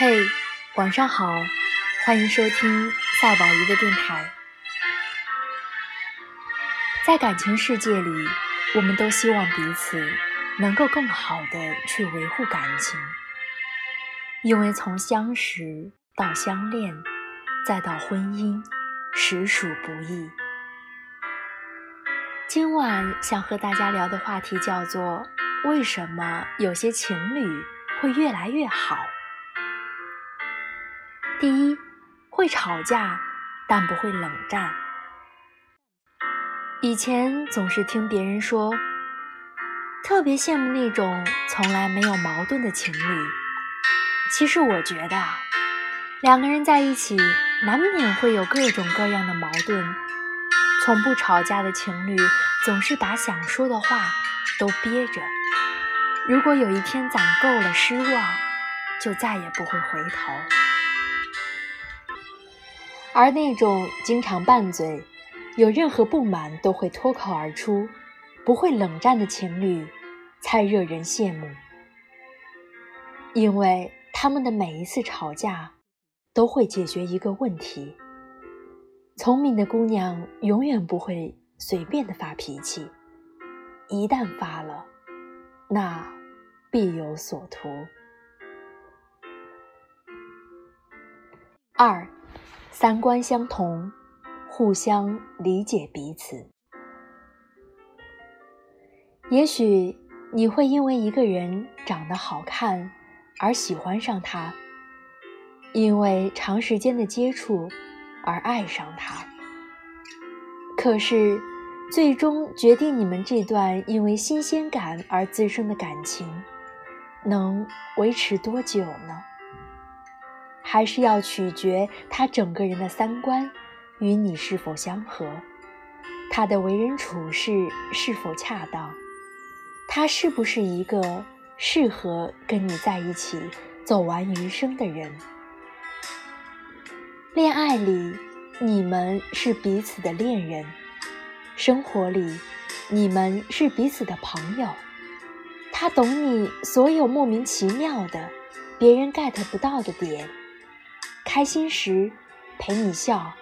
嘿，晚上好，欢迎收听赛宝仪的电台。在感情世界里，我们都希望彼此能够更好的去维护感情，因为从相识到相恋，再到婚姻，实属不易。今晚想和大家聊的话题叫做：为什么有些情侣会越来越好？第一，会吵架，但不会冷战。以前总是听别人说，特别羡慕那种从来没有矛盾的情侣。其实我觉得，两个人在一起，难免会有各种各样的矛盾。从不吵架的情侣，总是把想说的话都憋着。如果有一天攒够了失望，就再也不会回头。而那种经常拌嘴、有任何不满都会脱口而出、不会冷战的情侣，才惹人羡慕。因为他们的每一次吵架，都会解决一个问题。聪明的姑娘永远不会随便的发脾气，一旦发了，那必有所图。二。三观相同，互相理解彼此。也许你会因为一个人长得好看而喜欢上他，因为长时间的接触而爱上他。可是，最终决定你们这段因为新鲜感而滋生的感情，能维持多久呢？还是要取决他整个人的三观与你是否相合，他的为人处事是否恰当，他是不是一个适合跟你在一起走完余生的人。恋爱里，你们是彼此的恋人；生活里，你们是彼此的朋友。他懂你所有莫名其妙的、别人 get 不到的点。开心时陪你笑，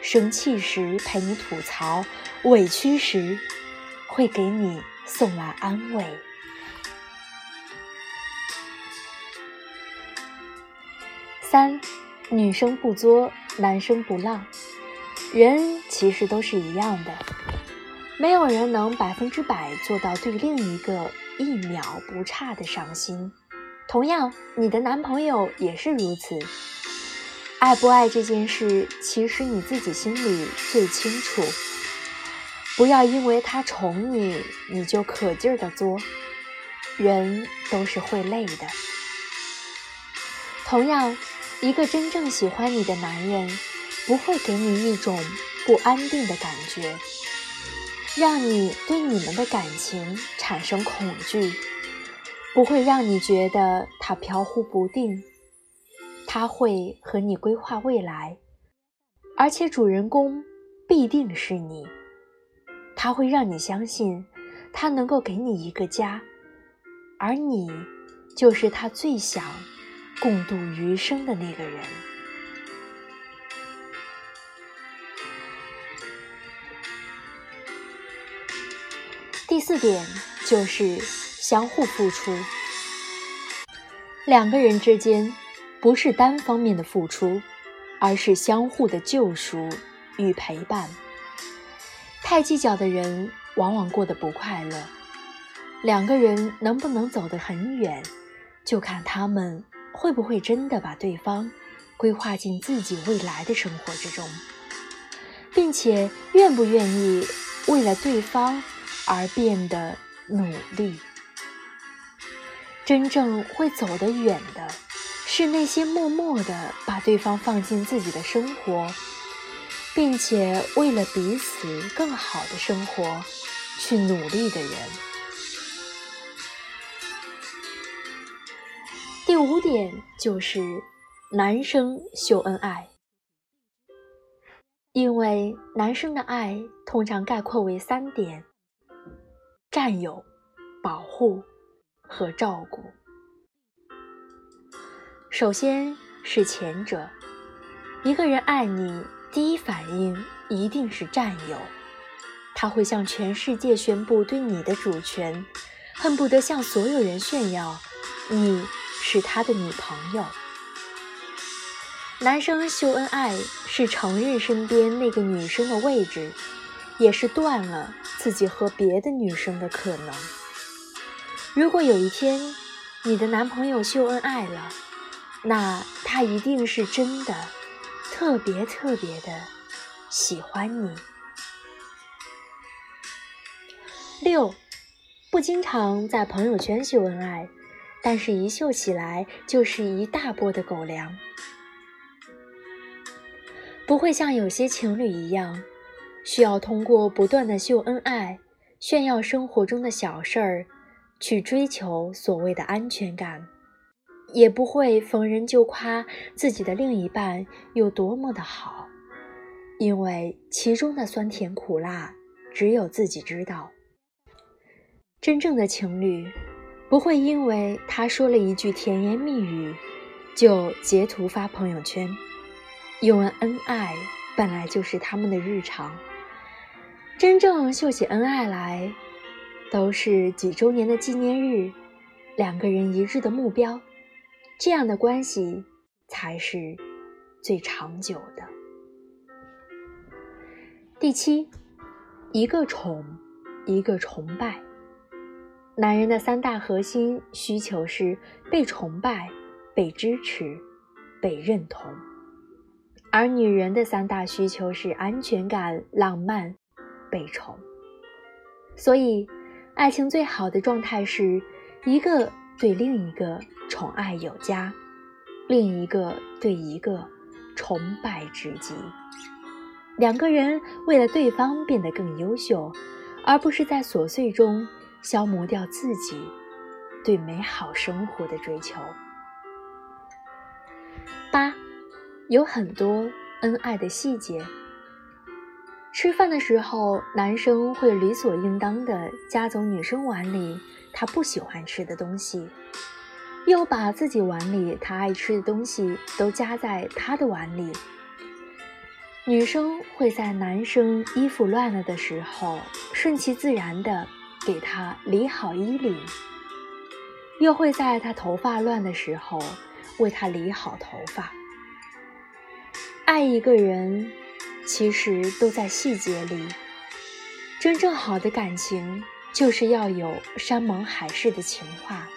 生气时陪你吐槽，委屈时会给你送来安慰。三，女生不作，男生不浪。人其实都是一样的，没有人能百分之百做到对另一个一秒不差的上心。同样，你的男朋友也是如此。爱不爱这件事，其实你自己心里最清楚。不要因为他宠你，你就可劲儿的作。人都是会累的。同样，一个真正喜欢你的男人，不会给你一种不安定的感觉，让你对你们的感情产生恐惧，不会让你觉得他飘忽不定。他会和你规划未来，而且主人公必定是你。他会让你相信，他能够给你一个家，而你就是他最想共度余生的那个人。第四点就是相互付出，两个人之间。不是单方面的付出，而是相互的救赎与陪伴。太计较的人往往过得不快乐。两个人能不能走得很远，就看他们会不会真的把对方规划进自己未来的生活之中，并且愿不愿意为了对方而变得努力。真正会走得远的。是那些默默的把对方放进自己的生活，并且为了彼此更好的生活去努力的人。第五点就是男生秀恩爱，因为男生的爱通常概括为三点：占有、保护和照顾。首先是前者，一个人爱你，第一反应一定是占有，他会向全世界宣布对你的主权，恨不得向所有人炫耀你是他的女朋友。男生秀恩爱是承认身边那个女生的位置，也是断了自己和别的女生的可能。如果有一天你的男朋友秀恩爱了，那他一定是真的特别特别的喜欢你。六，不经常在朋友圈秀恩爱，但是一秀起来就是一大波的狗粮。不会像有些情侣一样，需要通过不断的秀恩爱、炫耀生活中的小事儿，去追求所谓的安全感；也不会逢人就夸自己的另一半有多么的好，因为其中的酸甜苦辣只有自己知道。真正的情侣，不会因为他说了一句甜言蜜语，就截图发朋友圈。因为恩爱本来就是他们的日常，真正秀起恩爱来，都是几周年的纪念日，两个人一致的目标，这样的关系才是最长久的。第七，一个宠，一个崇拜。男人的三大核心需求是被崇拜、被支持、被认同。而女人的三大需求是安全感、浪漫、被宠。所以，爱情最好的状态是一个对另一个宠爱有加，另一个对一个崇拜至极。两个人为了对方变得更优秀，而不是在琐碎中消磨掉自己对美好生活的追求。八。有很多恩爱的细节。吃饭的时候，男生会理所应当的夹走女生碗里他不喜欢吃的东西，又把自己碗里他爱吃的东西都夹在他的碗里。女生会在男生衣服乱了的时候，顺其自然的给他理好衣领，又会在他头发乱的时候为他理好头发。爱一个人，其实都在细节里。真正好的感情，就是要有山盟海誓的情话，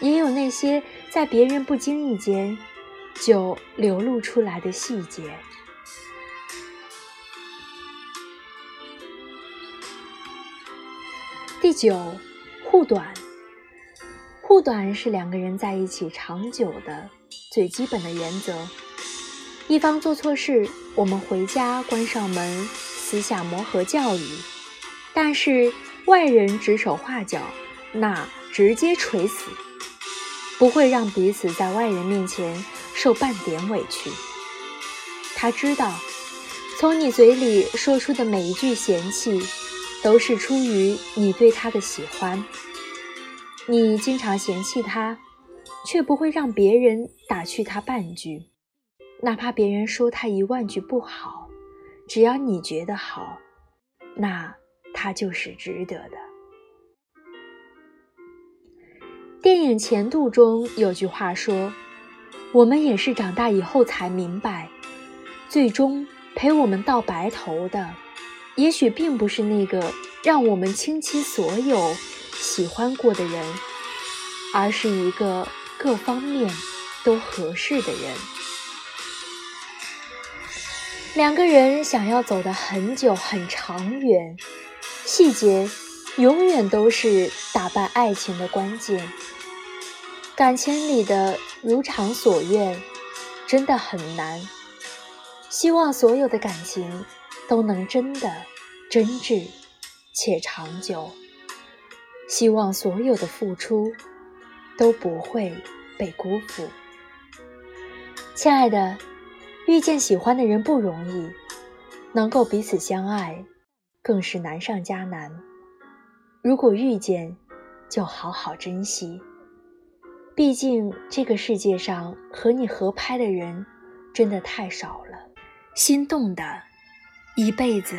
也有那些在别人不经意间就流露出来的细节。第九，护短。护短是两个人在一起长久的最基本的原则。一方做错事，我们回家关上门，私下磨合教育；但是外人指手画脚，那直接锤死，不会让彼此在外人面前受半点委屈。他知道，从你嘴里说出的每一句嫌弃，都是出于你对他的喜欢。你经常嫌弃他，却不会让别人打趣他半句。哪怕别人说他一万句不好，只要你觉得好，那他就是值得的。电影《前度》中有句话说：“我们也是长大以后才明白，最终陪我们到白头的，也许并不是那个让我们倾其所有喜欢过的人，而是一个各方面都合适的人。”两个人想要走得很久很长远，细节永远都是打败爱情的关键。感情里的如偿所愿真的很难。希望所有的感情都能真的真挚且长久。希望所有的付出都不会被辜负。亲爱的。遇见喜欢的人不容易，能够彼此相爱，更是难上加难。如果遇见，就好好珍惜，毕竟这个世界上和你合拍的人真的太少了，心动的，一辈子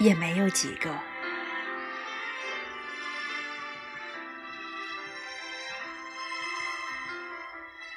也没有几个。